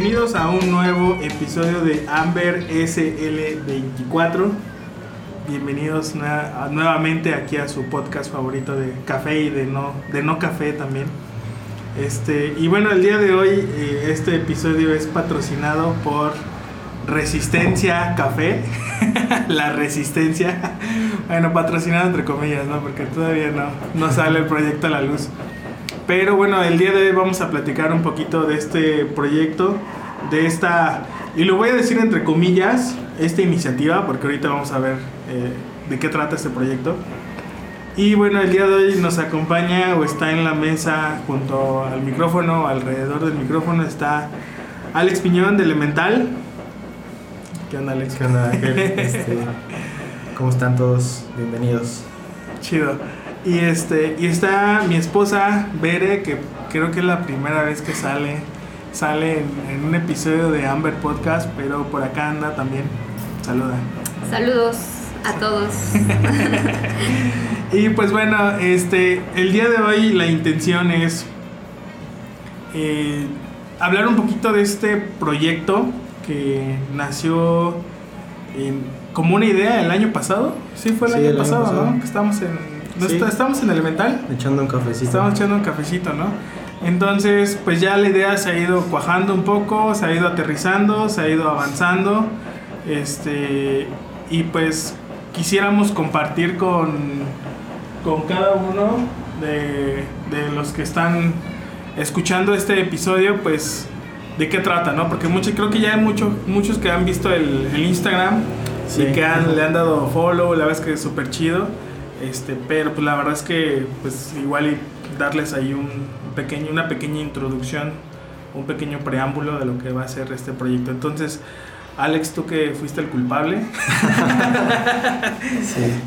bienvenidos a un nuevo episodio de Amber SL24. Bienvenidos nuevamente aquí a su podcast favorito de café y de no, de no café también. Este, y bueno, el día de hoy eh, este episodio es patrocinado por Resistencia Café. la Resistencia. bueno, patrocinado entre comillas, ¿no? Porque todavía no, no sale el proyecto a la luz. Pero bueno, el día de hoy vamos a platicar un poquito de este proyecto, de esta, y lo voy a decir entre comillas, esta iniciativa, porque ahorita vamos a ver eh, de qué trata este proyecto. Y bueno, el día de hoy nos acompaña o está en la mesa junto al micrófono, alrededor del micrófono está Alex Piñón de Elemental. ¿Qué onda, Alex? ¿Qué onda, este, ¿Cómo están todos? Bienvenidos. Chido. Y este y está mi esposa Bere, que creo que es la primera vez que sale sale en, un episodio de Amber Podcast, pero por acá anda también. Saluda. Saludos a todos. y pues bueno, este el día de hoy la intención es eh, hablar un poquito de este proyecto que nació como una idea el año pasado. Sí, fue el, año, pasado, ¿no? Que estamos en estamos en Elemental. Echando un cafecito. Estamos echando un cafecito, ¿no? Entonces, pues ya la idea se ha ido cuajando un poco, se ha ido aterrizando, se ha ido avanzando. Este, y pues quisiéramos compartir con, con cada uno de, de los que están escuchando este episodio, pues de qué trata, ¿no? Porque mucho, creo que ya hay mucho, muchos que han visto el, el Instagram y que han, le han dado follow, la verdad es que es súper chido. Este, pero pues la verdad es que pues igual y darles ahí un pequeño, una pequeña introducción, un pequeño preámbulo de lo que va a ser este proyecto. Entonces, Alex, tú que fuiste el culpable,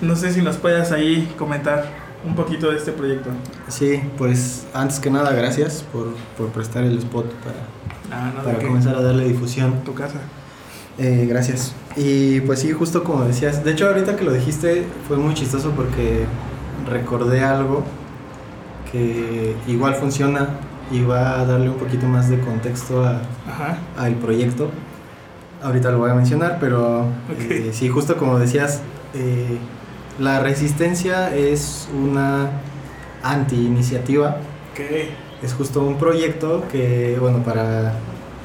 no sé si nos puedas ahí comentar un poquito de este proyecto. Sí, pues antes que nada, gracias por, por prestar el spot para, ah, para comenzar a darle difusión. Tu casa. Eh, gracias. Y pues sí, justo como decías, de hecho ahorita que lo dijiste fue muy chistoso porque recordé algo que igual funciona y va a darle un poquito más de contexto al proyecto. Ahorita lo voy a mencionar, pero eh, sí, justo como decías, eh, la resistencia es una anti-iniciativa. Es justo un proyecto que, bueno, para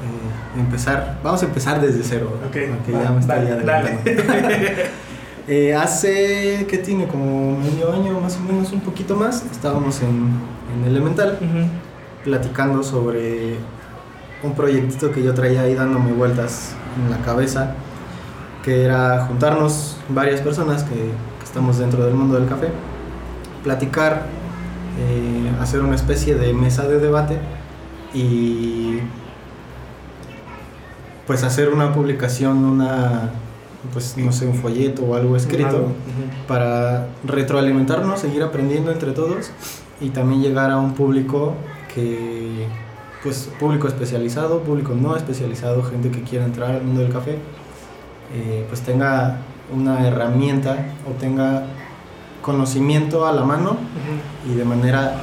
eh, empezar, vamos a empezar desde cero, okay, ya me estoy adelantando. eh, hace, ¿qué tiene? Como medio año más o menos, un poquito más, estábamos en, en Elemental platicando sobre un proyectito que yo traía ahí dándome vueltas en la cabeza, que era juntarnos varias personas que, que estamos dentro del mundo del café, platicar, eh, hacer una especie de mesa de debate y pues hacer una publicación, una, pues no sé, un folleto o algo escrito para retroalimentarnos, seguir aprendiendo entre todos y también llegar a un público que, pues público especializado, público no especializado, gente que quiera entrar al mundo del café, eh, pues tenga una herramienta o tenga conocimiento a la mano y de manera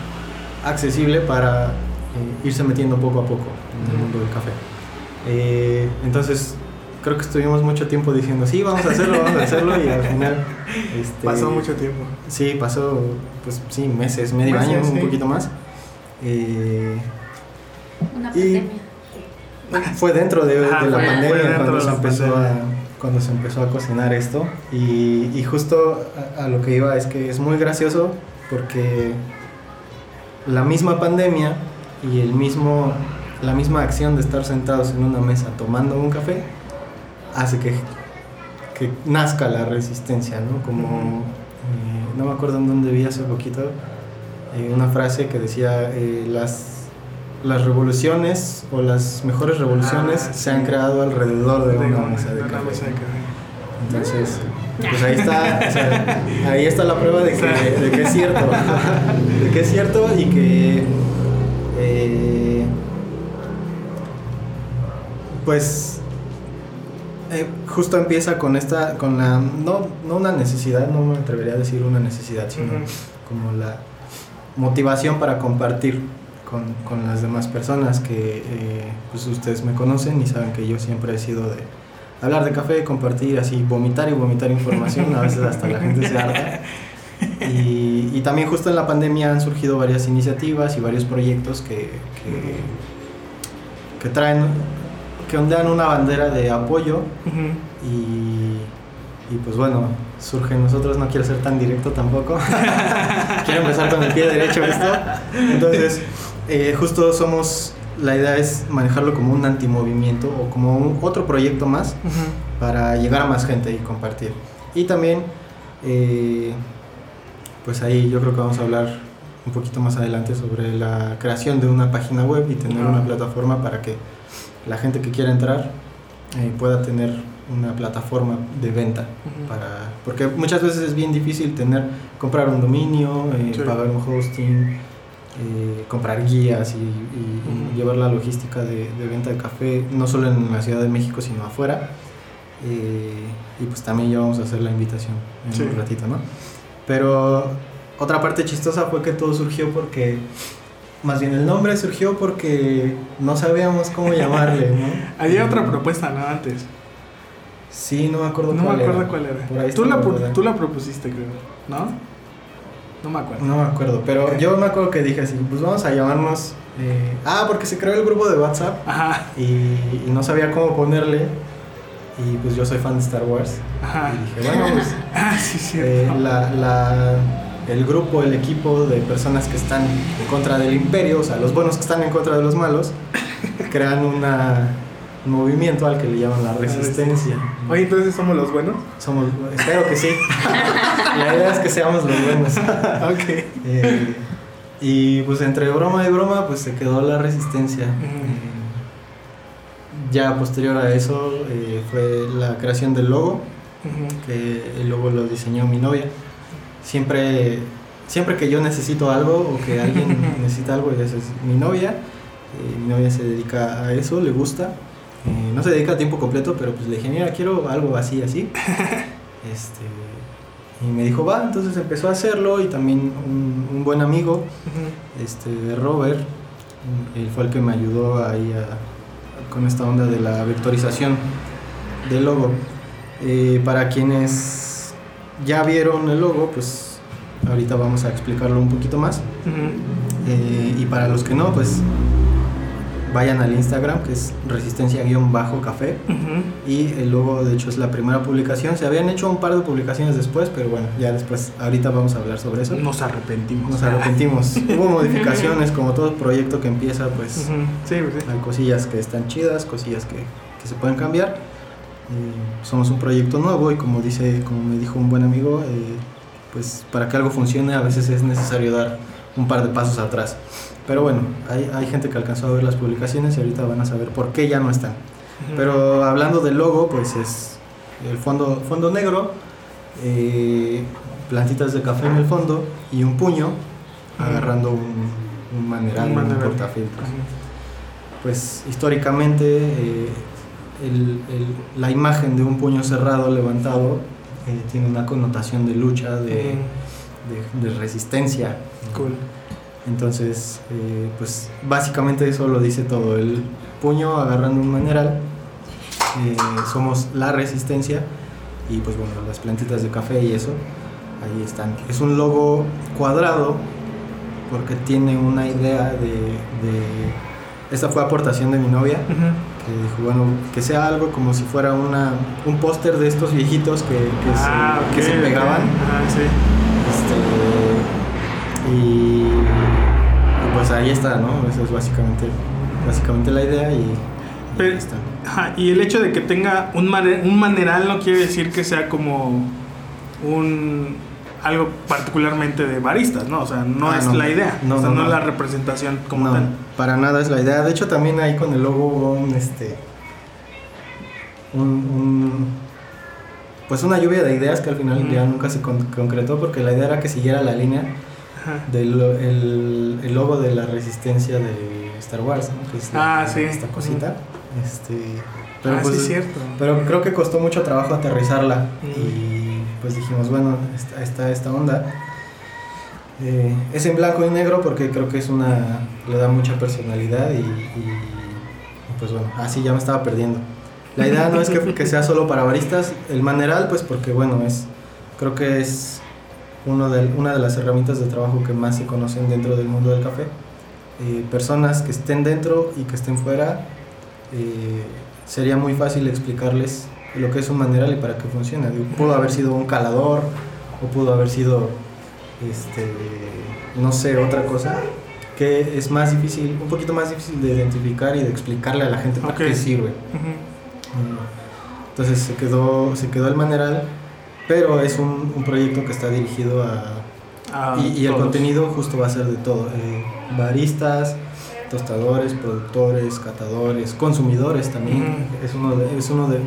accesible para eh, irse metiendo poco a poco en el mundo del café. Eh, entonces, creo que estuvimos mucho tiempo diciendo, sí, vamos a hacerlo, vamos a hacerlo, y al final... Este, pasó mucho tiempo. Sí, pasó, pues sí, meses, medio año, un poquito más. Eh, Una pandemia. Fue dentro de, la pandemia cuando se, empezó a, cuando se empezó a cocinar esto. Y, y justo a, a, lo que iba es que es muy gracioso porque la misma pandemia y el mismo la misma acción de estar sentados en una mesa tomando un café hace que, que nazca la resistencia, ¿no? Como, eh, no me acuerdo en dónde vi hace poquito, eh, una frase que decía, eh, las, las revoluciones o las mejores revoluciones ah, se han creado alrededor de, una, mesa de, café. Entonces, pues ahí está, ahí está la prueba de que, de que es cierto, de que es cierto y que pues eh, justo empieza con esta, con la, no, no una necesidad, no me atrevería a decir una necesidad, sino como la motivación para compartir con, con, las demás personas que eh, pues ustedes me conocen y saben que yo siempre he sido de hablar de café, compartir así, vomitar y vomitar información, a veces hasta la gente se harta. Y, y, también justo en la pandemia han surgido varias iniciativas y varios proyectos que, que, que traen, que ondean una bandera de apoyo y, y, pues bueno, surge nosotros, no quiero ser tan directo tampoco, quiero empezar con el pie derecho esto, entonces eh, justo somos, la idea es manejarlo como un antimovimiento o como un, otro proyecto más para llegar a más gente y compartir. Y también... Eh, pues ahí yo creo que vamos a hablar un poquito más adelante sobre la creación de una página web y tener una plataforma para que la gente que quiera entrar eh, pueda tener una plataforma de venta para porque muchas veces es bien difícil tener comprar un dominio eh, pagar un hosting eh, comprar guías y, llevar la logística de, venta de café no solo en la Ciudad de México sino afuera. Y pues también ya vamos a hacer la invitación en un ratito no pero otra parte chistosa fue que todo surgió porque, más bien el nombre surgió porque no sabíamos cómo llamarle, ¿no? Había otra propuesta, ¿no? Antes. Sí, no me acuerdo no cuál me acuerdo cuál era. tú, la, tú la propusiste, creo, ¿no? No me acuerdo. No me acuerdo, pero yo me acuerdo que dije así, pues vamos a llamarnos... Eh, ah, porque se creó el grupo de WhatsApp Ajá. Y, y no sabía cómo ponerle y pues yo soy fan de Star Wars. Y dije, bueno, pues ah, sí, eh, la, la, el grupo, el equipo de personas que están en contra del imperio, o sea, los buenos que están en contra de los malos, crean una, un movimiento al que le llaman la resistencia. Oye, entonces somos los buenos. Somos, espero que sí. la idea es que seamos los buenos. ok. Eh, y pues entre broma y broma, pues se quedó la resistencia ya posterior a eso eh, fue la creación del logo, que el logo lo diseñó mi novia. Siempre, siempre que yo necesito algo o que alguien necesita algo, esa es mi novia. Eh, mi novia se dedica a eso, le gusta. Eh, no se dedica a tiempo completo, pero pues le dije, mira, quiero algo así, así. este, y me dijo, va, entonces empezó a hacerlo y también un, buen amigo, este, Robert, él fue el que me ayudó ahí a con esta onda de la vectorización del logo. Eh, para quienes ya vieron el logo, pues ahorita vamos a explicarlo un poquito más. Eh, y para los que no, pues vayan al Instagram, que es resistencia-café. Y el logo, de hecho, es la primera publicación. Se habían hecho un par de publicaciones después, pero bueno, ya después, ahorita vamos a hablar sobre eso. Nos arrepentimos. Nos arrepentimos. Hubo modificaciones, como todo proyecto que empieza, pues, sí, pues hay cosillas que están chidas, cosillas que, que se pueden cambiar. Somos un proyecto nuevo y como dice, como me dijo un buen amigo, eh, pues para que algo funcione a veces es necesario dar un par de pasos atrás. Pero bueno, hay, hay gente que alcanzó a ver las publicaciones y ahorita van a saber por qué ya no están. Pero hablando del logo, pues es el fondo, fondo negro, eh, plantitas de café en el fondo y un puño agarrando un, un maneral, un, un portafiltros. Pues históricamente eh, el, el, la imagen de un puño cerrado levantado eh, tiene una connotación de lucha, de, de, de resistencia. Cool. Entonces, eh, pues básicamente eso lo dice todo. El puño agarrando un mineral, eh, somos la resistencia y pues bueno, las plantitas de café y eso, ahí están. Es un logo cuadrado porque tiene una idea de... de esta fue aportación de mi novia, que bueno, que sea algo como si fuera una, un póster de estos viejitos que, que, ah, se, que se, pegaban. Ah, sí. este, y pues ahí está, ¿no? Esa es básicamente, básicamente la idea y, y ahí está. Ajá, y el hecho de que tenga un, un maneral no quiere decir que sea como un algo particularmente de baristas, ¿no? O sea, no ah, es la idea, no, o sea, no, es la representación como tal. Para nada es la idea. De hecho, también ahí con el logo un este un, un pues una lluvia de ideas que al final ya nunca se concretó porque la idea era que siguiera la línea del el, el, logo de la resistencia de Star Wars, ¿no? que es ah, sí. esta cosita. Este, pero, ah, pues, sí, cierto. pero creo que costó mucho trabajo aterrizarla y pues dijimos, bueno, está, está esta onda. Eh, es en blanco y negro porque creo que es una le da mucha personalidad y, pues bueno, así ya me estaba perdiendo. La idea no es que, sea solo para baristas, el maneral pues porque bueno, es creo que es uno de, una de las herramientas de trabajo que más se conocen dentro del mundo del café. Eh, personas que estén dentro y que estén fuera, eh, sería muy fácil explicarles lo que es un maneral y para qué funciona. Pudo haber sido un calador o pudo haber sido, este, no sé, otra cosa que es más difícil, un poquito más difícil de identificar y de explicarle a la gente para qué sirve. Entonces se quedó, se quedó el maneral, pero es un, un proyecto que está dirigido a... y, el contenido justo va a ser de todo. Eh, baristas, tostadores, productores, catadores, consumidores también. Es uno de, es uno de,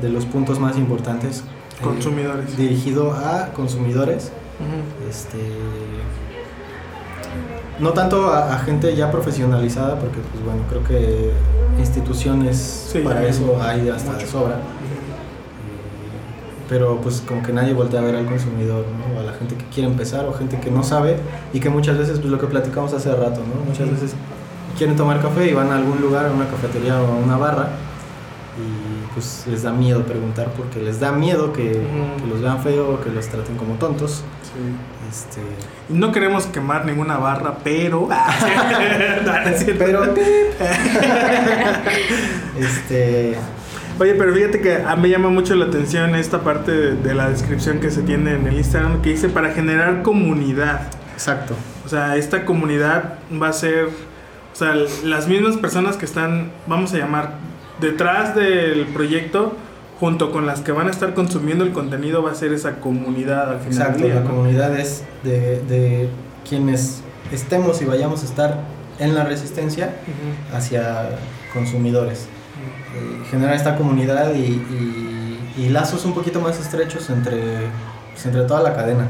de los puntos más importantes. Eh, consumidores. dirigido a consumidores. Este no tanto a, gente ya profesionalizada, porque pues bueno, creo que instituciones para eso hay hasta de sobra. Eh, pero pues como que nadie voltea a ver al consumidor, ¿no? O a la gente que quiere empezar o gente que no sabe y que muchas veces, pues lo que platicamos hace rato, ¿no? Muchas veces quieren tomar café y van a algún lugar, a una cafetería o a una barra y pues les da miedo preguntar porque les da miedo que, los vean feo o que los traten como tontos. Este... No queremos quemar ninguna barra, pero... pero... este... Oye, pero fíjate que a mí me llama mucho la atención esta parte de, la descripción que se tiene en el Instagram que dice para generar comunidad. Exacto. O sea, esta comunidad va a ser, o sea, las mismas personas que están, vamos a llamar, detrás del proyecto, junto con las que van a estar consumiendo el contenido, va a ser esa comunidad al final. Exacto, la comunidad es de, de, quienes estemos y vayamos a estar en la resistencia hacia consumidores. Eh, generar esta comunidad y, y, lazos un poquito más estrechos entre, pues, entre toda la cadena.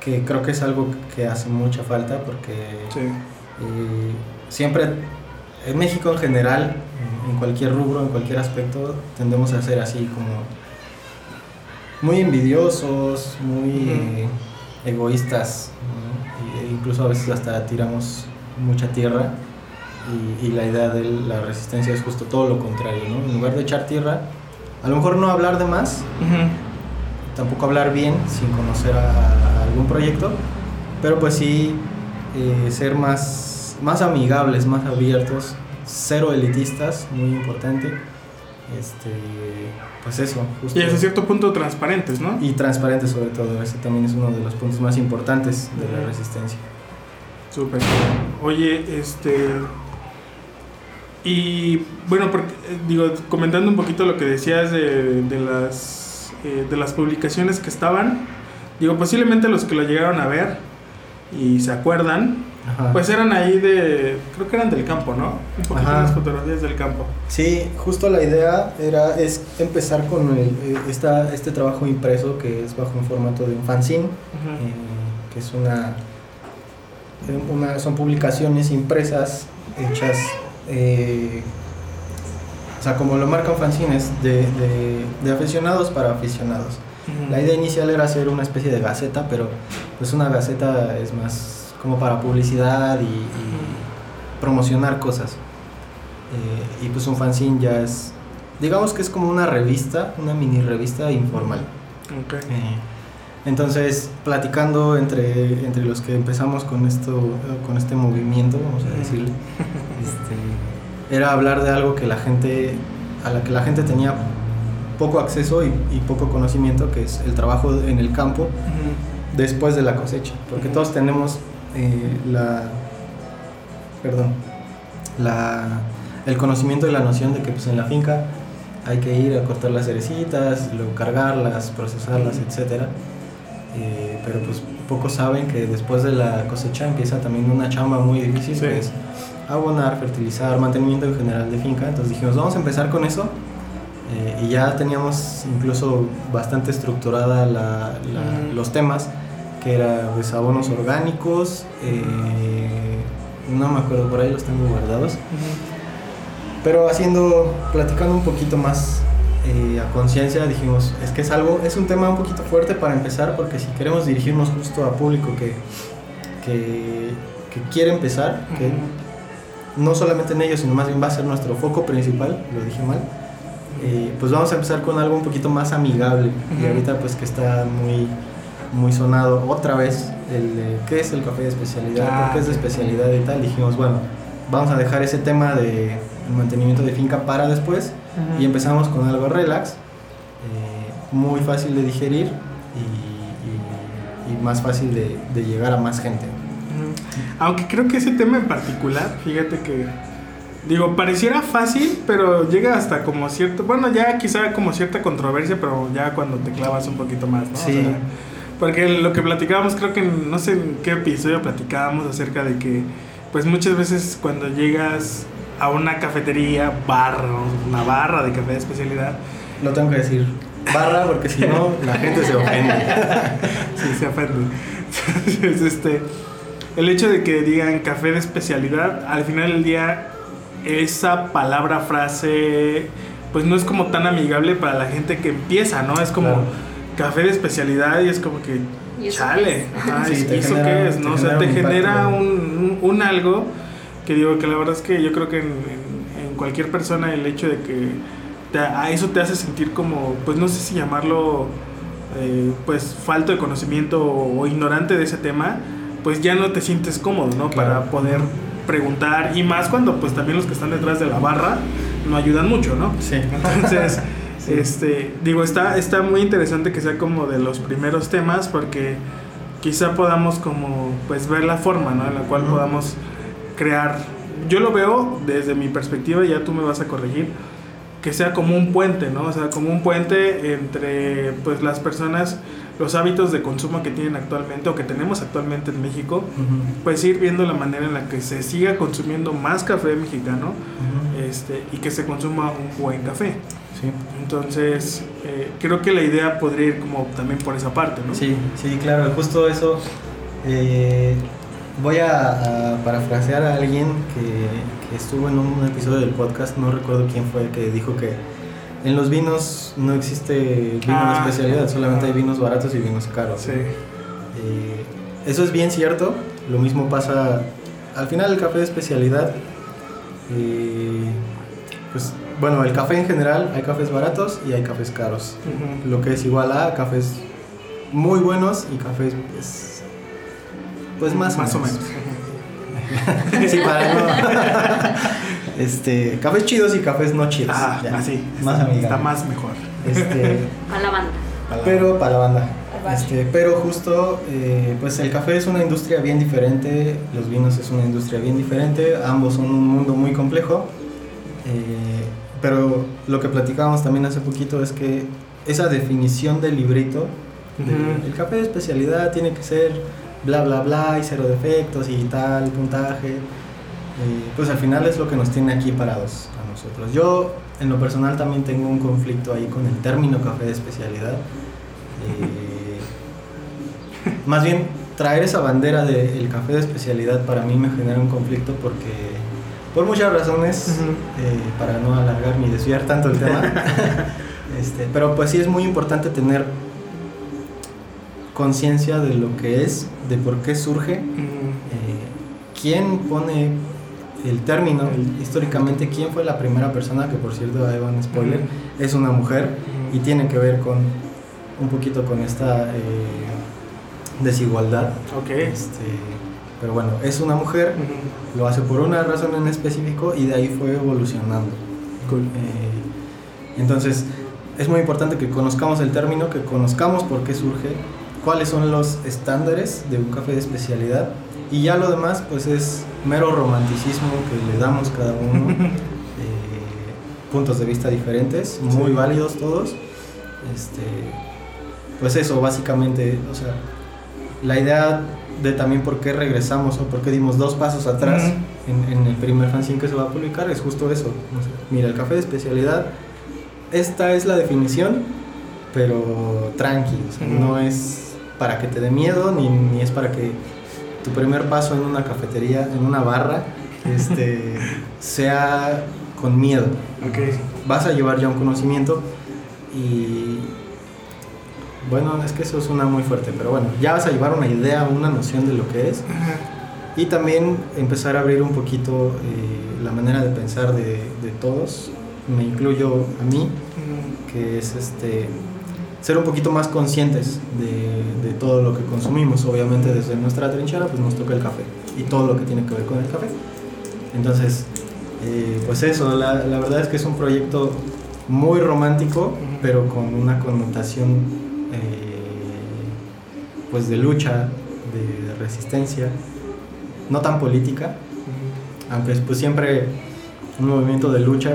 Que creo que es algo que hace mucha falta porque eh, siempre en México en general, en cualquier rubro, en cualquier aspecto, tendemos a ser así como muy envidiosos, muy eh, egoístas, e incluso a veces hasta tiramos mucha tierra y, la idea de la resistencia es justo todo lo contrario, ¿no? En lugar de echar tierra, a lo mejor no hablar de más, tampoco hablar bien sin conocer a, algún proyecto, pero pues sí eh, ser más, más amigables, más abiertos, cero elitistas, muy importante. Este, pues eso. Justo. Y hasta cierto punto transparentes, ¿no? Y transparentes sobre todo, ese también es uno de los puntos más importantes de la resistencia. Súper. Oye, este, y bueno, porque, eh, digo, comentando un poquito lo que decías de, de las, eh, de las publicaciones que estaban, digo, posiblemente los que lo llegaron a ver y se acuerdan, pues eran ahí de, creo que eran del campo, ¿no? Un poquito las fotografías del campo. Sí, justo la idea era, es empezar con el, eh, esta, este trabajo impreso que es bajo un formato de un fanzine, que es una, una, son publicaciones impresas hechas eh, o sea, como lo marcan fanzines, de, de, aficionados para aficionados. La idea inicial era hacer una especie de gaceta, pero pues una gaceta es más como para publicidad y, promocionar cosas. Eh, y pues un fanzine ya es, digamos que es como una revista, una mini revista informal. Eh, entonces, platicando entre, entre los que empezamos con esto, con este movimiento, vamos a decirlo, este, era hablar de algo que la gente, a la que la gente tenía poco acceso y, poco conocimiento, que es el trabajo en el campo después de la cosecha. Porque todos tenemos eh, la, perdón, la, el conocimiento y la noción de que pues, en la finca hay que ir a cortar las cerecitas, luego cargarlas, procesarlas, etcétera. Eh, pero pues pocos saben que después de la cosecha empieza también una chamba muy difícil, que es abonar, fertilizar, mantenimiento en general de finca. Entonces dijimos, vamos a empezar con eso. Eh, y ya teníamos incluso bastante estructurada la, los temas, que era pues, abonos orgánicos, eh, no me acuerdo, por ahí los tengo guardados. Pero haciendo, platicando un poquito más eh, a conciencia dijimos, es que es algo, es un tema un poquito fuerte para empezar, porque si queremos dirigirnos justo a público que, que, quiere empezar, que no solamente en ellos, sino más bien va a ser nuestro foco principal, lo dije mal, eh, pues vamos a empezar con algo un poquito más amigable. Y ahorita pues que está muy, muy sonado otra vez el qué es el café de especialidad, por qué es de ah, especialidad y tal, dijimos, bueno, vamos a dejar ese tema de mantenimiento de finca para después y empezamos con algo relax, eh, muy fácil de digerir y, y, más fácil de, de, llegar a más gente. Aunque creo que ese tema en particular, fíjate que, digo, pareciera fácil, pero llega hasta como cierto, bueno, ya quizá como cierta controversia, pero ya cuando te clavas un poquito más, ¿no? Sí. Porque lo que platicábamos, creo que no sé en qué episodio platicábamos acerca de que, pues muchas veces cuando llegas a una cafetería, barra, una barra de café de especialidad. No tengo que decir barra porque si no la gente se ofende. sí, se ofende. es este, el hecho de que digan café de especialidad, al final del día, esa palabra, frase, pues no es como tan amigable para la gente que empieza, ¿no? Es como café de especialidad y es como que, chale, ¿y eso qué es? ¿no? O sea, te genera un, un algo que digo que la verdad es que yo creo que en, cualquier persona el hecho de que a eso te hace sentir como, pues no sé si llamarlo, eh, pues falto de conocimiento o, ignorante de ese tema, pues ya no te sientes cómodo, ¿no? Para poder preguntar y más cuando pues también los que están detrás de la barra no ayudan mucho, ¿no? Sí. Entonces, este, digo, está, está muy interesante que sea como de los primeros temas porque quizá podamos como pues ver la forma, ¿no? En la cual podamos crear, yo lo veo desde mi perspectiva, y ya tú me vas a corregir, que sea como un puente, ¿no? O sea, como un puente entre pues las personas, los hábitos de consumo que tienen actualmente o que tenemos actualmente en México, pues ir viendo la manera en la que se siga consumiendo más café mexicano este, y que se consuma un buen café. Sí. Entonces, eh, creo que la idea podría ir como también por esa parte, ¿no? Sí, sí, claro, justo eso. Eh, voy a, parafrasear a alguien que, estuvo en un episodio del podcast, no recuerdo quién fue, que dijo que en los vinos no existe vino de ah, especialidad, solamente hay vinos baratos y vinos caros. Sí. Eh, eso es bien cierto, lo mismo pasa al final el café de especialidad. Eh, pues bueno, el café en general, hay cafés baratos y hay cafés caros. Lo que es igual a cafés muy buenos y cafés pues, pues más, más o menos. sí, para no. este, cafés chidos y cafés no chidos. Ah, así. Más amiga. Está más mejor. Este, para la banda. Pero para la banda. Este, pero justo, eh, pues el café es una industria bien diferente, los vinos es una industria bien diferente, ambos son un mundo muy complejo. Eh, pero lo que platicábamos también hace poquito es que esa definición del librito, el café de especialidad tiene que ser bla, bla, bla, y cero defectos y tal, puntaje. Eh, pues al final es lo que nos tiene aquí parados a nosotros. Yo, en lo personal, también tengo un conflicto ahí con el término café de especialidad. Eh, más bien, traer esa bandera del café de especialidad para mí me genera un conflicto porque, por muchas razones, eh, para no alargar ni desviar tanto el tema, este, pero pues sí es muy importante tener conciencia de lo que es, de por qué surge, eh, quién pone el término, históricamente quién fue la primera persona, que por cierto, ahí va un spoiler, es una mujer y tiene que ver con un poquito con esta eh, desigualdad. Este, pero bueno, es una mujer, lo hace por una razón en específico y de ahí fue evolucionando. Eh, entonces, es muy importante que conozcamos el término, que conozcamos por qué surge cuáles son los estándares de un café de especialidad y ya lo demás pues es mero romanticismo que le damos cada uno, eh, puntos de vista diferentes, muy válidos todos. Este, pues eso, básicamente, o sea, la idea de también por qué regresamos o por qué dimos dos pasos atrás en, el primer fanzine que se va a publicar es justo eso. mira, el café de especialidad, esta es la definición, pero tranqui, no es para que te dé miedo, ni, ni, es para que tu primer paso en una cafetería, en una barra, este, sea con miedo. Okay. Vas a llevar ya un conocimiento, y bueno, es que eso suena muy fuerte, pero bueno, ya vas a llevar una idea, una noción de lo que es. Y también empezar a abrir un poquito eh, la manera de pensar de, de, todos, me incluyo a mí, que es este ser un poquito más conscientes de, de, todo lo que consumimos. Obviamente desde nuestra trinchera pues nos toca el café y todo lo que tiene que ver con el café. Entonces, eh, pues eso, la, la, verdad es que es un proyecto muy romántico, pero con una connotación eh, pues de lucha, de resistencia no tan política, aunque pues siempre un movimiento de lucha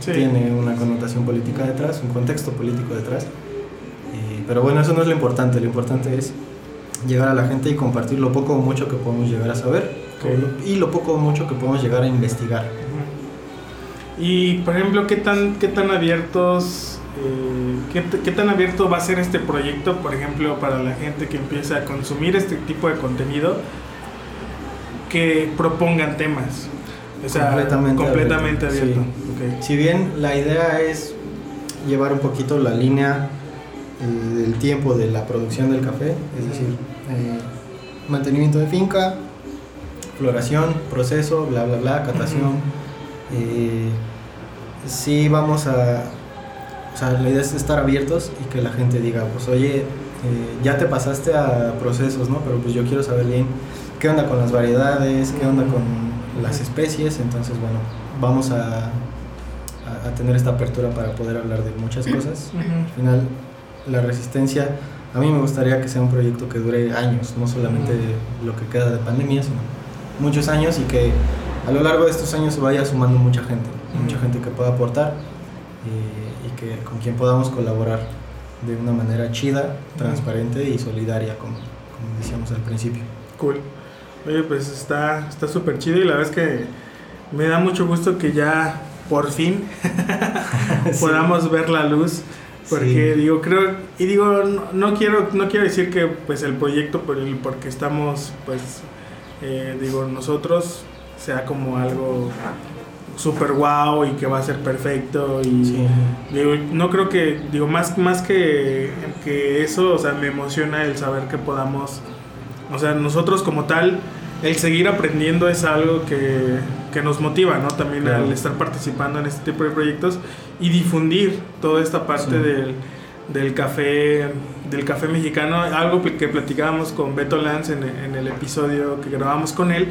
tiene una connotación política detrás, un contexto político detrás. Eh, pero bueno, eso no es lo importante, lo importante es llegar a la gente y compartir lo poco o mucho que podemos llegar a saber y lo poco o mucho que podemos llegar a investigar. Y por ejemplo, ¿qué tan, qué tan abiertos, qué, qué, tan abierto va a ser este proyecto, por ejemplo, para la gente que empieza a consumir este tipo de contenido? que propongan temas. O sea, completamente, abierto. Si bien la idea es llevar un poquito la línea eh, del tiempo de la producción del café, es decir, eh, mantenimiento de finca, floración, proceso, bla, bla, bla, catación. Eh, sí vamos a... O sea, la idea es estar abiertos y que la gente diga, pues oye, ya te pasaste a procesos, ¿no? Pero pues yo quiero saber bien qué onda con las variedades, qué onda con las especies, entonces bueno, vamos a, a, tener esta apertura para poder hablar de muchas cosas. Al final, la resistencia, a mí me gustaría que sea un proyecto que dure años, no solamente lo que queda de pandemia, sino muchos años y que a lo largo de estos años se vaya sumando mucha gente, mucha gente que pueda aportar y, y que con quien podamos colaborar de una manera chida, transparente y solidaria, como, como decíamos al principio. Cool. Oye, pues está súper chido y la verdad es que me da mucho gusto que ya por fin podamos ver la luz. Porque digo, creo, y digo, no, quiero, no quiero decir que pues el proyecto por el porque estamos, pues, eh, digo, nosotros sea como algo super wow y que va a ser perfecto y digo, no creo que, digo, más, más que, que eso, o sea, me emociona el saber que podamos o sea, nosotros como tal, el seguir aprendiendo es algo que, que nos motiva, ¿no? También al estar participando en este tipo de proyectos y difundir toda esta parte del, del, café del café mexicano, algo que platicábamos con Beto Lance en, en el episodio que grabamos con él,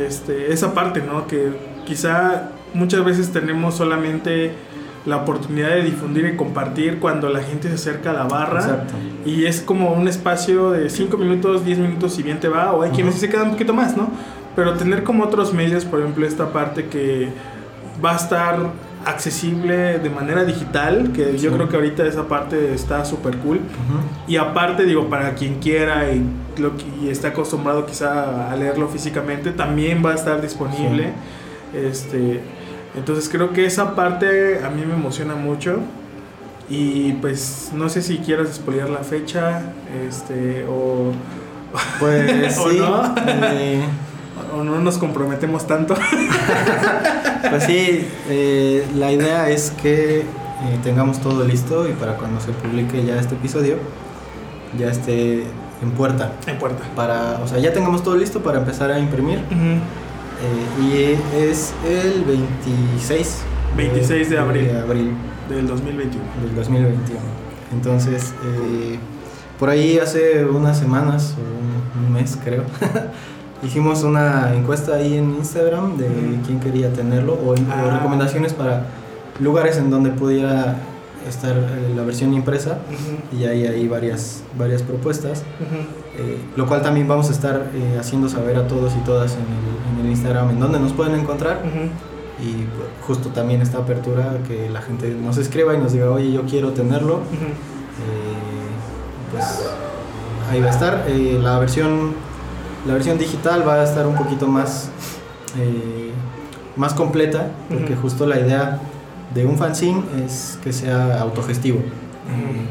este, esa parte, ¿no? Que quizá muchas veces tenemos solamente la oportunidad de difundir y compartir cuando la gente se acerca a la barra. Y es como un espacio de 5 minutos, 10 minutos, si bien te va, o hay quienes se quedan un poquito más, ¿no? Pero tener como otros medios, por ejemplo, esta parte que va a estar accesible de manera digital, que yo creo que ahorita esa parte está súper cool. Y aparte, digo, para quien quiera y, lo, y está acostumbrado quizá a leerlo físicamente, también va a estar disponible. Este, entonces creo que esa parte a mí me emociona mucho. Y pues no sé si quieras expoliar la fecha, este, o. Pues sí. No. Eh. O no nos comprometemos tanto. pues sí, eh, la idea es que eh, tengamos todo listo y para cuando se publique ya este episodio, ya esté en puerta. En puerta. Para, o sea, ya tengamos todo listo para empezar a imprimir. Eh, y es el 26. 26 de, abril, de abril. Del 2021. Del 2021. Entonces, eh, por ahí hace unas semanas, o un, mes creo, hicimos una encuesta ahí en Instagram de quién quería tenerlo o, ah. recomendaciones para lugares en donde pudiera estar eh, la versión impresa y ahí hay varias, varias propuestas, eh, lo cual también vamos a estar eh, haciendo saber a todos y todas en el, en el Instagram en donde nos pueden encontrar. Y pues, justo también esta apertura que la gente nos escriba y nos diga, oye, yo quiero tenerlo, pues ahí va a estar. la, versión, la versión digital va a estar un poquito más, más completa, porque justo la idea de un fanzine es que sea autogestivo.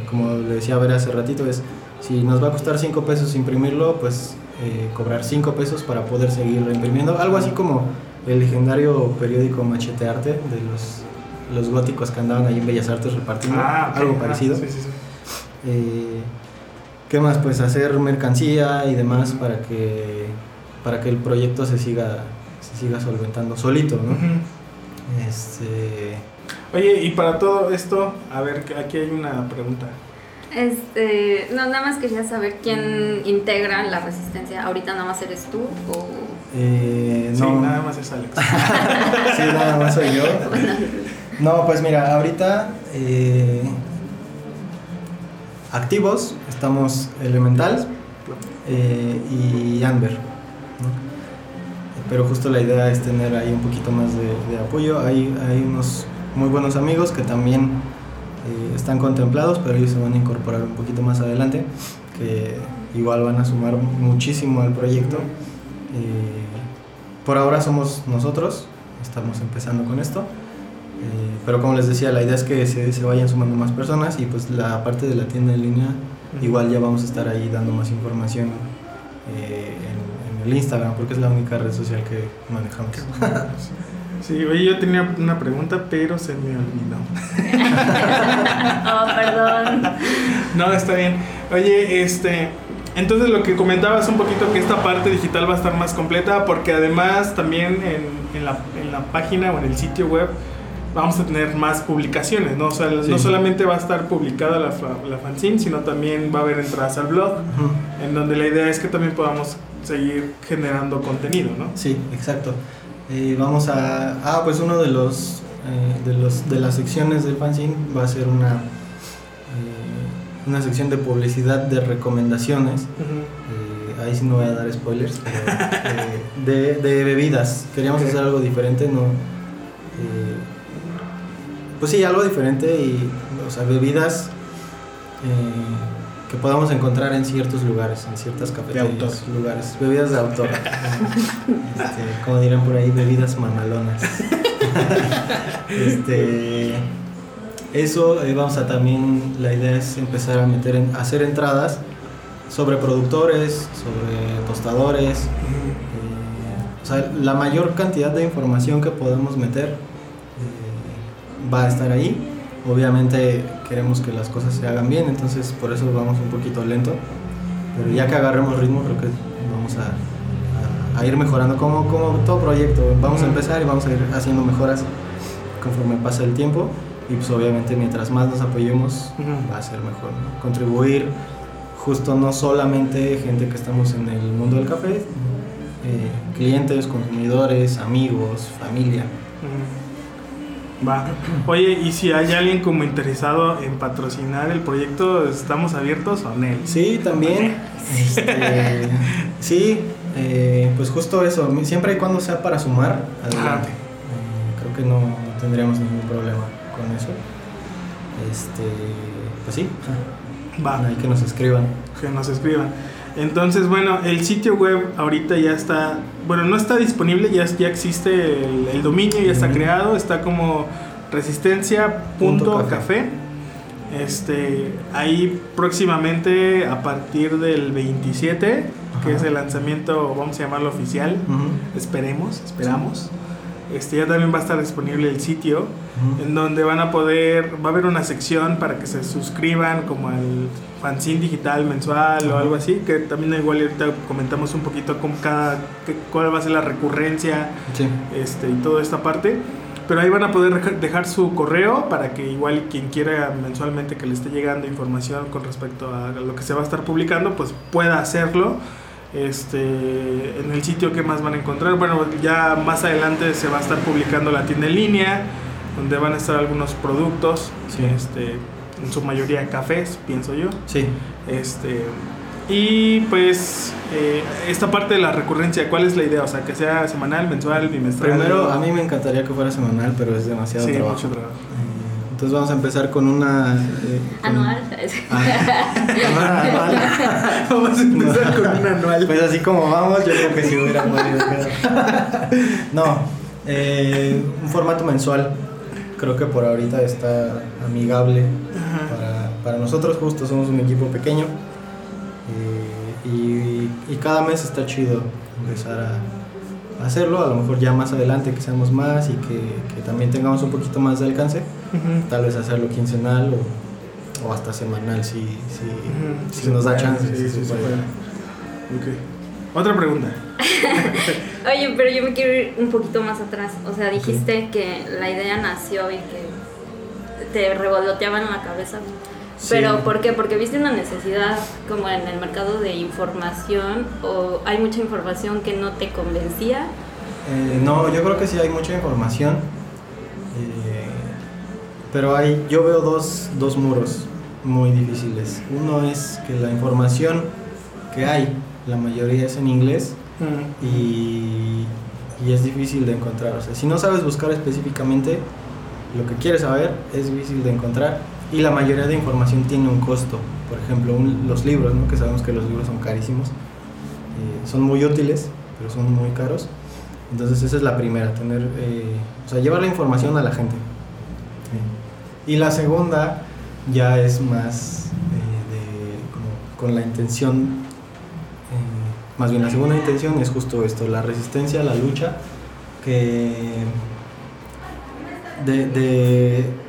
Como le decía a ver hace ratito, es si nos va a costar 5 pesos imprimirlo, pues eh, cobrar 5 pesos para poder seguirlo imprimiendo. Algo así como el legendario periódico Machete Arte de los los góticos que andaban ahí en Bellas Artes repartiendo, ah, algo parecido. sí, sí, sí. Eh, ¿Qué más? Pues hacer mercancía y demás para que para que el proyecto se siga se siga solventando solito, ¿no? Este Oye, y para todo esto, a ver, aquí hay una pregunta. Este, no, nada más quería saber quién integra la resistencia. Ahorita nada más eres tú o. Eh, no. Sí, nada más es Alex. sí, nada más soy yo. No, pues mira, ahorita eh, activos estamos Elemental eh, y Amber. Pero justo la idea es tener ahí un poquito más de, apoyo. Hay, hay unos muy buenos amigos que también eh, están contemplados, pero ellos se van a incorporar un poquito más adelante, que igual van a sumar muchísimo al proyecto. Eh, por ahora somos nosotros, estamos empezando con esto. Eh, pero como les decía, la idea es que se, se, vayan sumando más personas y pues la parte de la tienda en línea, igual ya vamos a estar ahí dando más información en, en, el Instagram, porque es la única red social que manejamos. Sí, oye, yo tenía una pregunta, pero se me olvidó. oh, perdón. No, está bien. Oye, este, entonces lo que comentabas un poquito que esta parte digital va a estar más completa porque además también en, en, la, en la, página o en el sitio web vamos a tener más publicaciones, ¿no? O sea, no solamente va a estar publicada la, la, fanzine, sino también va a haber entradas al blog, en donde la idea es que también podamos seguir generando contenido, ¿no? Sí, exacto. Eh, vamos a. Ah, pues uno de los, eh, de los. de las secciones del fanzine va a ser una. Eh, una sección de publicidad de recomendaciones. ahí sí no voy a dar spoilers. de, de, bebidas. Queríamos hacer algo diferente, no. pues sí, algo diferente y. O sea, bebidas que podamos encontrar en ciertos lugares, en ciertas cafeterías, lugares, bebidas de autor, este, como dirán por ahí, bebidas mamalonas. este, eso eh, vamos a también, la idea es empezar a meter, en, hacer entradas sobre productores, sobre tostadores, eh, o sea, la mayor cantidad de información que podemos meter eh, va a estar ahí Obviamente queremos que las cosas se hagan bien, entonces por eso vamos un poquito lento. Pero ya que agarremos ritmo, creo que vamos a, a, ir mejorando como, como todo proyecto. Vamos a empezar y vamos a ir haciendo mejoras conforme pasa el tiempo. Y pues obviamente mientras más nos apoyemos, va a ser mejor. Contribuir justo no solamente gente que estamos en el mundo del café, eh, clientes, consumidores, amigos, familia. Va. Oye, y si hay alguien como interesado en patrocinar el proyecto, ¿estamos abiertos o no? Sí, también. Este, sí, eh, pues justo eso. Siempre y cuando sea para sumar, adelante. Eh, creo que no, tendríamos ningún problema con eso. Este, pues sí. Va. Hay que nos escriban. Que nos escriban. Entonces, bueno, el sitio web ahorita ya está, bueno, no está disponible, ya, ya existe el, dominio, ya está creado, está como resistencia.café. Este, ahí próximamente a partir del 27, que es el lanzamiento, vamos a llamarlo oficial, esperemos, esperamos. Este, ya también va a estar disponible el sitio, en donde van a poder, va a haber una sección para que se suscriban como al fanzine digital mensual o algo así, que también igual ahorita comentamos un poquito con cada, cuál va a ser la recurrencia este, y toda esta parte. Pero ahí van a poder dejar su correo para que igual quien quiera mensualmente que le esté llegando información con respecto a lo que se va a estar publicando, pues pueda hacerlo. Este, en el sitio que más van a encontrar. Bueno, ya más adelante se va a estar publicando la tienda en línea, donde van a estar algunos productos. Este, en su mayoría cafés, pienso yo. Sí. Este, y pues eh, esta parte de la recurrencia, ¿cuál es la idea? O sea, que sea semanal, mensual, bimestral. Primero, a mí me encantaría que fuera semanal, pero es demasiado sí, trabajo. Mucho trabajo. Eh, entonces vamos a empezar con una... Eh, anual. Ah, anual. vamos a empezar con una anual. Pues así como vamos, yo creo que sí hubiera podido. no, un formato mensual creo que por ahorita está amigable para, para, nosotros justo somos un equipo pequeño eh, y, y, cada mes está chido empezar a, hacerlo, a lo mejor ya más adelante que seamos más y que, también tengamos un poquito más de alcance, tal vez hacerlo quincenal o, hasta semanal si, si, nos da chance. Otra pregunta. Oye, pero yo me quiero ir un poquito más atrás. O sea, dijiste que la idea nació y que te revoloteaba en la cabeza. Pero ¿por qué? Porque viste una necesidad como en el mercado de información o hay mucha información que no te convencía. Eh, no, yo creo que sí hay mucha información. Eh, pero hay, yo veo dos, dos muros muy difíciles. Uno es que la información que hay, la mayoría es en inglés y, y, es difícil de encontrar. O sea, si no sabes buscar específicamente lo que quieres saber, es difícil de encontrar y la mayoría de información tiene un costo. Por ejemplo, los libros, ¿no? que sabemos que los libros son carísimos, eh, son muy útiles, pero son muy caros. Entonces esa es la primera, tener, eh, o sea, llevar la información a la gente. Y la segunda ya es más eh, de, como, con la intención, más bien la segunda intención es justo esto, la resistencia, la lucha, que de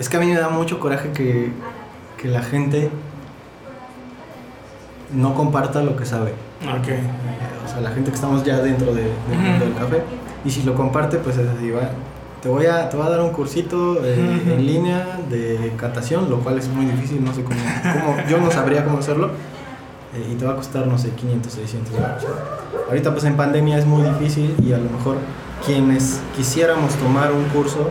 es que a mí me da mucho coraje que, que la gente no comparta lo que sabe. Okay. O sea, la gente que estamos ya dentro de, del café. Y si lo comparte, pues es así, va. Te voy a, te voy a dar un cursito eh, en línea de catación, lo cual es muy difícil, no sé cómo, cómo yo no sabría cómo hacerlo. Eh, y te va a costar, no sé, 500, 600 dólares. Ahorita pues en pandemia es muy difícil y a lo mejor quienes quisiéramos tomar un curso,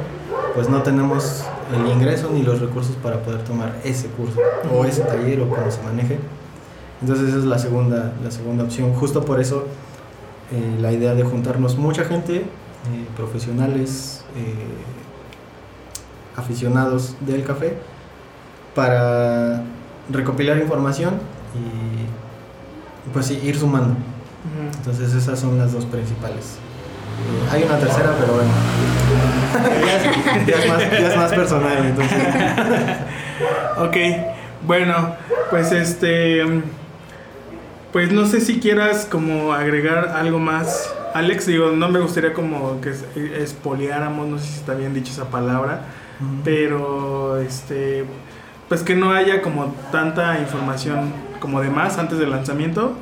pues no tenemos el ingreso ni los recursos para poder tomar ese curso o ese taller o como se maneje. Entonces esa es la segunda, la segunda opción. Justo por eso eh, la idea de juntarnos mucha gente, eh, profesionales, eh, aficionados del café, para recopilar información y pues ir sumando. Entonces esas son las dos principales. Hay una tercera, pero bueno ya, es más, personal, entonces. ok, bueno, pues este. Pues no sé si quieras como agregar algo más. Alex, digo, no me gustaría como que espoliáramos, no sé si está bien dicho esa palabra, pero este, pues que no haya como tanta información como de más antes del lanzamiento.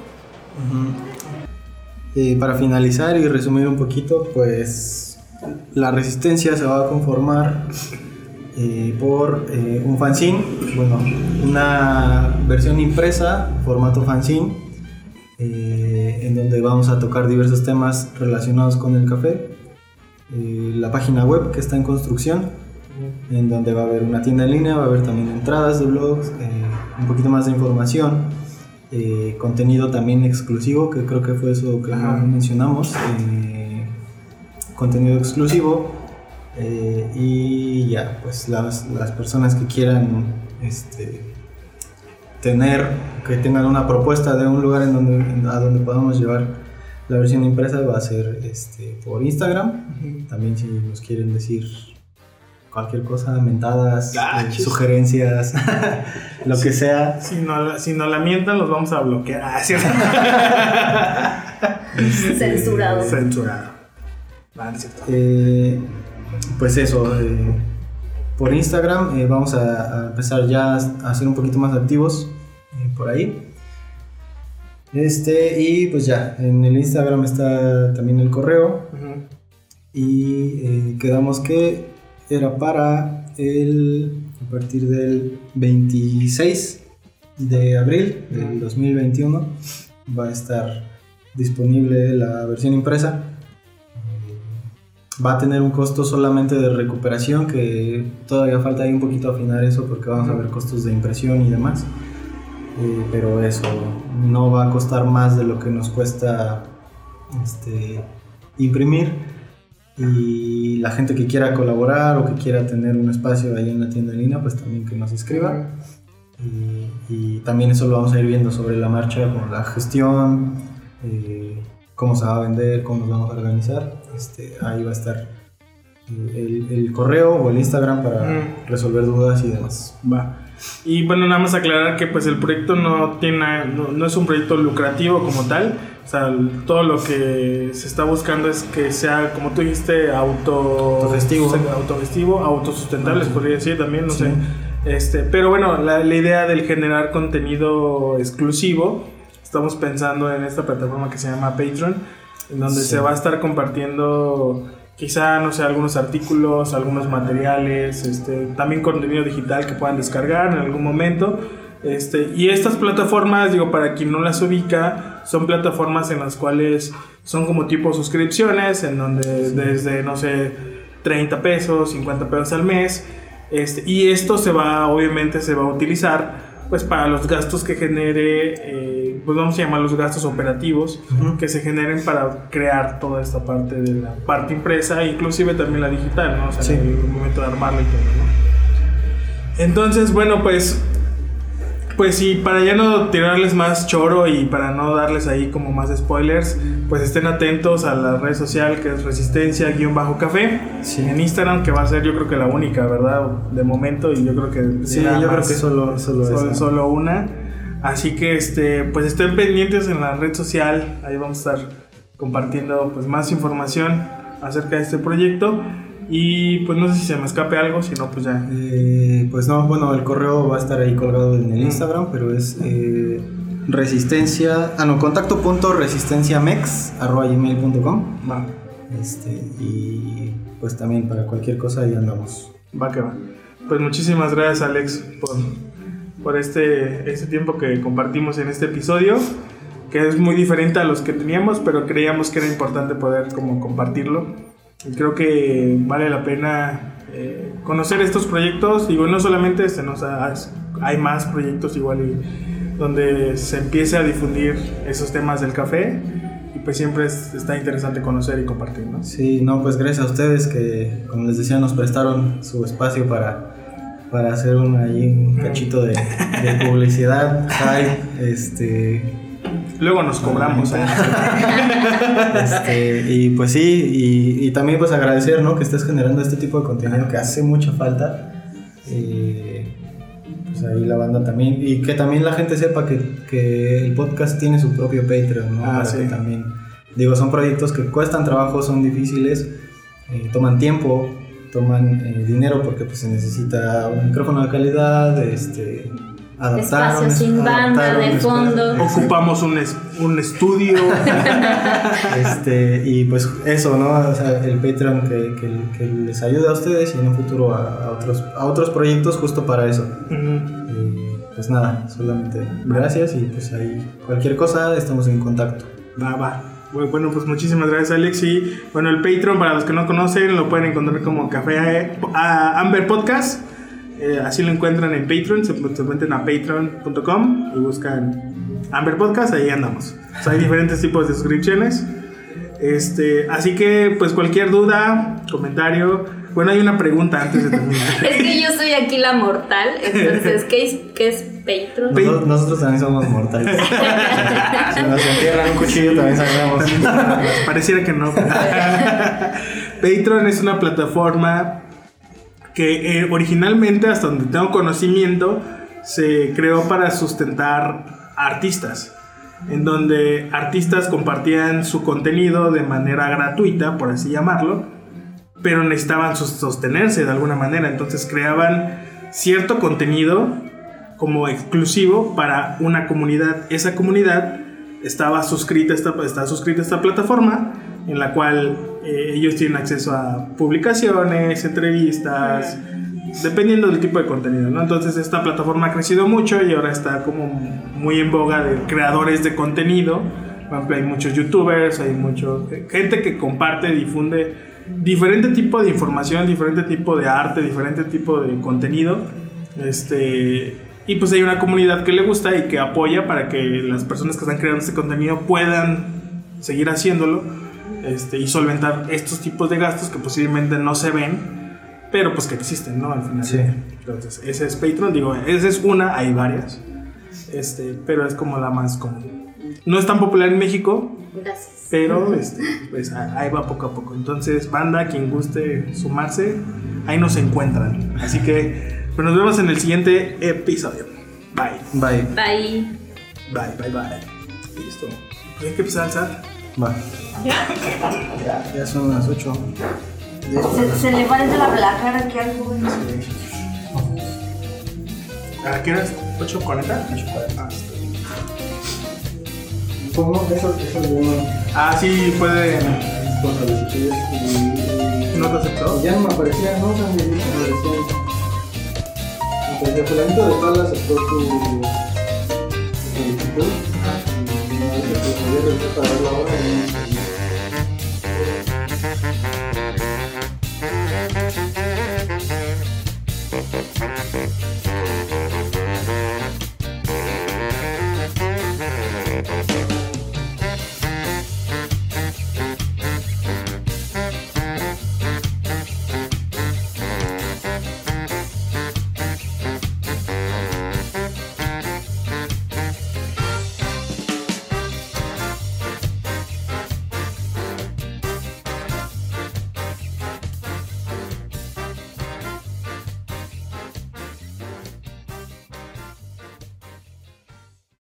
Eh, para finalizar y resumir un poquito, pues la resistencia se va a conformar eh, por eh, un fanzine, bueno, una versión impresa, formato fanzine, eh, en donde vamos a tocar diversos temas relacionados con el café. la página web que está en construcción, en donde va a haber una tienda en línea, va a haber también entradas de blogs, un poquito más de información. Contenido también exclusivo, que creo que fue eso que mencionamos, contenido exclusivo eh, y ya, pues las, las, personas que quieran este, tener, que tengan una propuesta de un lugar en donde, a donde podamos llevar la versión impresa va a ser este, por Instagram. También si nos quieren decir cualquier cosa, mentadas, eh, sugerencias, lo que sea. Si no, si no la mientan, los vamos a bloquear. Ah, Censurado. Censurado. Eh, pues eso, eh, por Instagram eh, vamos a, empezar ya a ser un poquito más activos por ahí. Este, y pues ya, en el Instagram está también el correo. Y quedamos que era para el, a partir del 26 de abril del 2021, va a estar disponible la versión impresa va a tener un costo solamente de recuperación, que todavía falta ahí un poquito afinar eso porque vamos a ver costos de impresión y demás. Eh, pero eso no va a costar más de lo que nos cuesta este, imprimir. Y la gente que quiera colaborar o que quiera tener un espacio ahí en la tienda en línea, pues también que nos escriba. Y, también eso lo vamos a ir viendo sobre la marcha con la gestión. Eh, cómo se va a vender, cómo nos vamos a organizar. Este, ahí va a estar el, correo o el Instagram para mm. resolver dudas y demás. Va. Y bueno, nada más aclarar que pues el proyecto no tiene no, es un proyecto lucrativo como tal. O sea, todo lo que se está buscando es que sea, como tú dijiste, auto autogestivo, autogestivo autosustentable, podría decir también, no sé. Este, pero bueno, la, la, idea del generar contenido exclusivo, estamos pensando en esta plataforma que se llama Patreon, en donde se va a estar compartiendo quizá, no sé, algunos artículos, algunos materiales, este, también contenido digital que puedan descargar en algún momento. Este, y estas plataformas, digo, para quien no las ubica, son plataformas en las cuales son como tipo suscripciones, en donde desde, no sé, 30 pesos, 50 pesos al mes. Este, y esto se va, obviamente, se va a utilizar pues para los gastos que genere, eh, pues vamos a llamar los gastos operativos que se generen para crear toda esta parte de la parte impresa, inclusive también la digital, ¿no? O sea, en el momento de armarla y todo, ¿no? Entonces, bueno, pues pues sí, para ya no tirarles más choro y para no darles ahí como más spoilers, pues estén atentos a la red social que es Resistencia-Café en Instagram, que va a ser yo creo que la única, ¿verdad? De momento y yo creo que... Sí, yo creo que solo, solo, solo, una. Así que este, pues estén pendientes en la red social, ahí vamos a estar compartiendo pues más información acerca de este proyecto. Y pues no sé si se me escape algo, si no, pues ya. Eh, pues no, bueno, el correo va a estar ahí colgado en el Instagram, pero es eh, resistencia, ah no, contacto punto resistenciamex arroba gmail.com. Va. Este, y pues también para cualquier cosa ahí andamos. Va que va. Pues muchísimas gracias Alex por, por este, este tiempo que compartimos en este episodio que es muy diferente a los que teníamos, pero creíamos que era importante poder como compartirlo creo que vale la pena eh, conocer estos proyectos. Digo, no solamente este, no, hay más proyectos igual y, donde se empiece a difundir esos temas del café. Y pues siempre está interesante conocer y compartir, ¿no? Sí, no, pues gracias a ustedes que, como les decía, nos prestaron su espacio para, para hacer un, ahí, un cachito de, de publicidad. este Luego nos cobramos. ¿eh? este, y pues sí, y, también pues agradecer ¿no? que estés generando este tipo de contenido que hace mucha falta. pues ahí la banda también. Y que también la gente sepa que, que el podcast tiene su propio Patreon, ¿no? Ah, sí. también. Digo, son proyectos que cuestan trabajo, son difíciles, eh, toman tiempo, toman eh, dinero porque pues se necesita un micrófono de calidad, este Espacio sin banda de fondo. Ocupamos un, un estudio. este, y pues eso, ¿no? O sea, el Patreon que, que, les ayude a ustedes y en un futuro a, otros, a otros proyectos justo para eso. pues nada, solamente gracias y pues ahí cualquier cosa estamos en contacto. Va, va. Bueno, pues muchísimas gracias Alex y bueno, el Patreon para los que no conocen lo pueden encontrar como Café eh, Amber Podcast. Eh, así lo encuentran en Patreon, se, meten a patreon.com y buscan Amber Podcast, ahí andamos. hay diferentes tipos de suscripciones. Este, así que, pues cualquier duda, comentario. Bueno, hay una pregunta antes de terminar. es que yo soy aquí la mortal, entonces, ¿qué es, qué es Patreon? Nosotros, también somos mortales. si nos entierran un cuchillo, también sabemos. Pareciera que no. Patreon es una plataforma que eh, originalmente, hasta donde tengo conocimiento, se creó para sustentar artistas, en donde artistas compartían su contenido de manera gratuita, por así llamarlo, pero necesitaban sostenerse de alguna manera, entonces creaban cierto contenido como exclusivo para una comunidad. Esa comunidad estaba suscrita, está suscrita a esta plataforma en la cual eh, ellos tienen acceso a publicaciones, entrevistas, dependiendo del tipo de contenido, ¿no? Entonces esta plataforma ha crecido mucho y ahora está como muy en boga de creadores de contenido. Por ejemplo, hay muchos youtubers, hay mucho gente que comparte, difunde diferente tipo de información, diferente tipo de arte, diferente tipo de contenido. Este, y pues hay una comunidad que le gusta y que apoya para que las personas que están creando este contenido puedan seguir haciéndolo este, y solventar estos tipos de gastos que posiblemente no se ven, pero pues que existen, ¿no? Al final. Sí. Entonces, ese es Patreon, digo, esa es una, hay varias, este, pero es como la más común. No es tan popular en México. Gracias. Pero este, pues ahí va poco a poco. Entonces, banda, quien guste sumarse, ahí nos encuentran. Así que pues nos vemos en el siguiente episodio. Bye. Bye. Bye. Bye, bye, bye. Listo. Hay que empezar a alzar. Va. ¿Ya? Ya, son las 8. Se, se le parece la cara que algo. ¿A qué horas? ¿8.40? 8.40. Ah, ¿Cómo? Eso, eso de uno. Ah, sí, puede. ¿No te aceptó? Ya no me aparecía, no, sea, me aparecía. Me aparecía, fulanito de tal aceptó tu solicitud. Y dice que me había revisado para verlo ahora y no